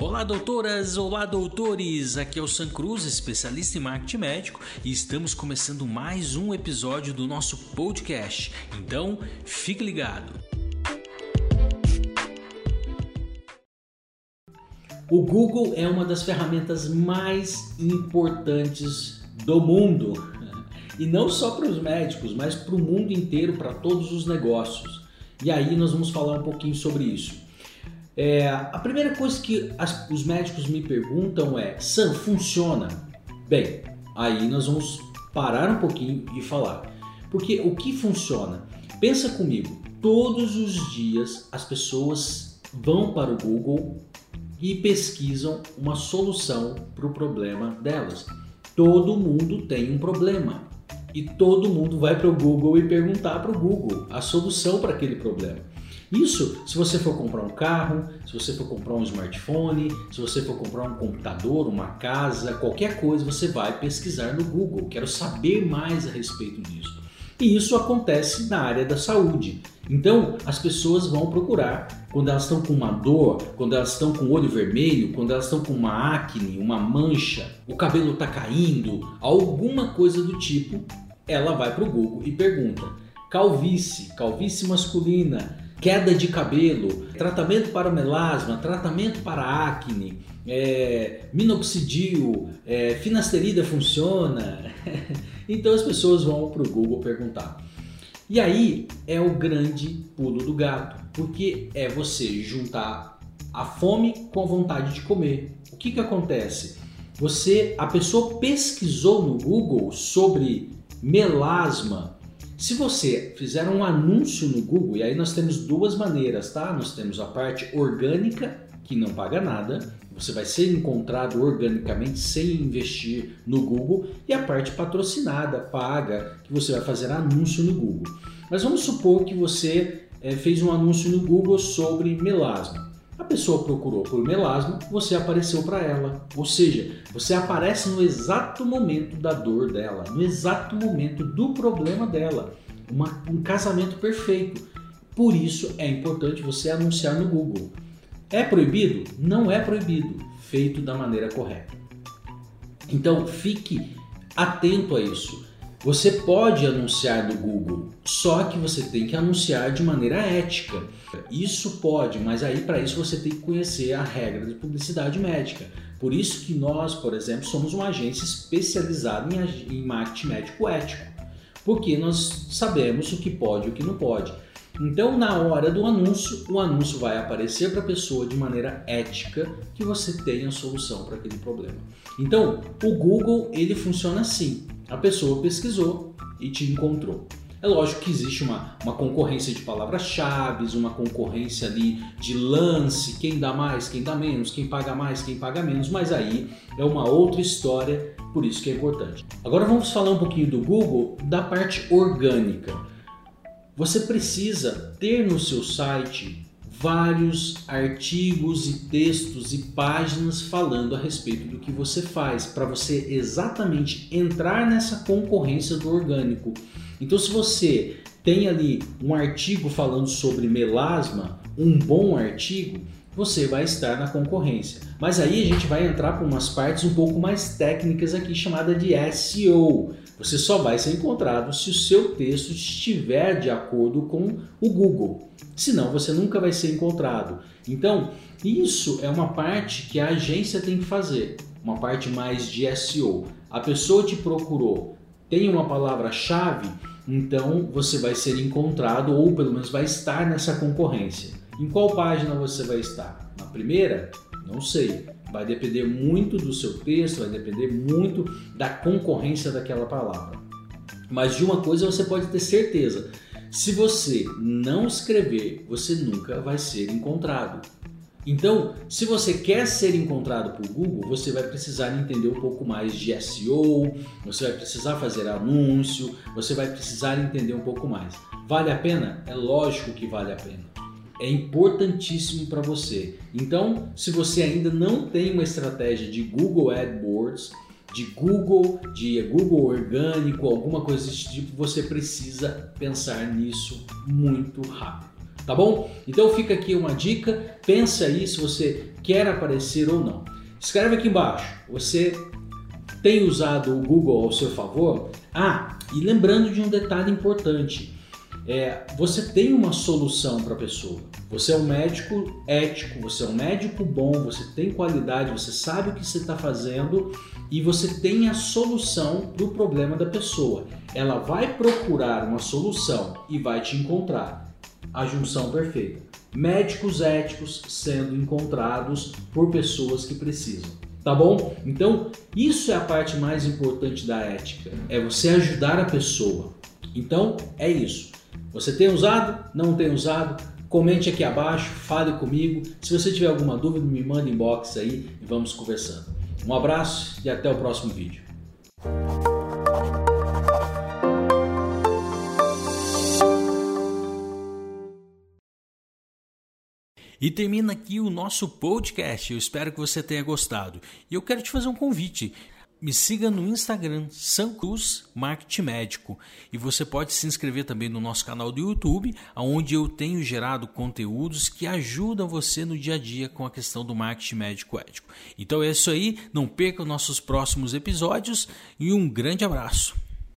Olá, doutoras! Olá, doutores! Aqui é o San Cruz, especialista em marketing médico, e estamos começando mais um episódio do nosso podcast. Então, fique ligado! O Google é uma das ferramentas mais importantes do mundo. E não só para os médicos, mas para o mundo inteiro, para todos os negócios. E aí nós vamos falar um pouquinho sobre isso. É, a primeira coisa que as, os médicos me perguntam é: Sam, funciona? Bem, aí nós vamos parar um pouquinho e falar. Porque o que funciona? Pensa comigo, todos os dias as pessoas vão para o Google e pesquisam uma solução para o problema delas. Todo mundo tem um problema e todo mundo vai para o Google e perguntar para o Google a solução para aquele problema. Isso se você for comprar um carro, se você for comprar um smartphone, se você for comprar um computador, uma casa, qualquer coisa, você vai pesquisar no Google. Quero saber mais a respeito disso. E isso acontece na área da saúde. Então, as pessoas vão procurar quando elas estão com uma dor, quando elas estão com o olho vermelho, quando elas estão com uma acne, uma mancha, o cabelo está caindo, alguma coisa do tipo, ela vai para o Google e pergunta: calvície, calvície masculina, queda de cabelo, tratamento para melasma, tratamento para acne, é, minoxidil, é, finasterida funciona. então as pessoas vão para o Google perguntar. E aí é o grande pulo do gato, porque é você juntar a fome com a vontade de comer. O que, que acontece? Você, a pessoa pesquisou no Google sobre melasma, se você fizer um anúncio no Google, e aí nós temos duas maneiras, tá? Nós temos a parte orgânica, que não paga nada, você vai ser encontrado organicamente sem investir no Google, e a parte patrocinada, paga, que você vai fazer anúncio no Google. Mas vamos supor que você é, fez um anúncio no Google sobre melasma. A pessoa procurou por melasma, você apareceu para ela. Ou seja, você aparece no exato momento da dor dela, no exato momento do problema dela. Uma, um casamento perfeito. Por isso é importante você anunciar no Google. É proibido? Não é proibido, feito da maneira correta. Então fique atento a isso. Você pode anunciar no Google, só que você tem que anunciar de maneira ética. Isso pode, mas aí para isso você tem que conhecer a regra de publicidade médica. Por isso que nós, por exemplo, somos uma agência especializada em, marketing médico ético, porque nós sabemos o que pode e o que não pode. Então, na hora do anúncio, o anúncio vai aparecer para a pessoa de maneira ética que você tem a solução para aquele problema. Então, o Google ele funciona assim. A pessoa pesquisou e te encontrou. É lógico que existe uma, uma concorrência de palavras-chave, uma concorrência ali de lance, quem dá mais, quem dá menos, quem paga mais, quem paga menos, mas aí é uma outra história, por isso que é importante. Agora vamos falar um pouquinho do Google, da parte orgânica. Você precisa ter no seu site vários artigos e textos e páginas falando a respeito do que você faz, para você exatamente entrar nessa concorrência do orgânico. Então, se você tem ali um artigo falando sobre melasma, um bom artigo, você vai estar na concorrência. Mas aí a gente vai entrar para umas partes um pouco mais técnicas aqui chamada de SEO. Você só vai ser encontrado se o seu texto estiver de acordo com o Google. Senão você nunca vai ser encontrado. Então, isso é uma parte que a agência tem que fazer, uma parte mais de SEO. A pessoa te procurou, tem uma palavra-chave, então você vai ser encontrado ou pelo menos vai estar nessa concorrência. Em qual página você vai estar? Na primeira? Não sei. Vai depender muito do seu texto, vai depender muito da concorrência daquela palavra. Mas de uma coisa você pode ter certeza: se você não escrever, você nunca vai ser encontrado. Então, se você quer ser encontrado por Google, você vai precisar entender um pouco mais de SEO, você vai precisar fazer anúncio, você vai precisar entender um pouco mais. Vale a pena? É lógico que vale a pena é importantíssimo para você. Então, se você ainda não tem uma estratégia de Google AdWords, de Google, de Google orgânico, alguma coisa desse tipo, você precisa pensar nisso muito rápido. Tá bom? Então fica aqui uma dica, pensa aí se você quer aparecer ou não. Escreve aqui embaixo. Você tem usado o Google ao seu favor? Ah, e lembrando de um detalhe importante. É, você tem uma solução para a pessoa. Você é um médico ético, você é um médico bom, você tem qualidade, você sabe o que você está fazendo e você tem a solução para o problema da pessoa. Ela vai procurar uma solução e vai te encontrar. A junção perfeita. Médicos éticos sendo encontrados por pessoas que precisam. Tá bom? Então, isso é a parte mais importante da ética, é você ajudar a pessoa. Então, é isso. Você tem usado? Não tem usado? Comente aqui abaixo, fale comigo. Se você tiver alguma dúvida, me manda inbox aí e vamos conversando. Um abraço e até o próximo vídeo. E termina aqui o nosso podcast. Eu espero que você tenha gostado. E eu quero te fazer um convite. Me siga no Instagram, São Cruz Marketing Médico. E você pode se inscrever também no nosso canal do YouTube, onde eu tenho gerado conteúdos que ajudam você no dia a dia com a questão do marketing médico ético. Então é isso aí, não perca os nossos próximos episódios e um grande abraço.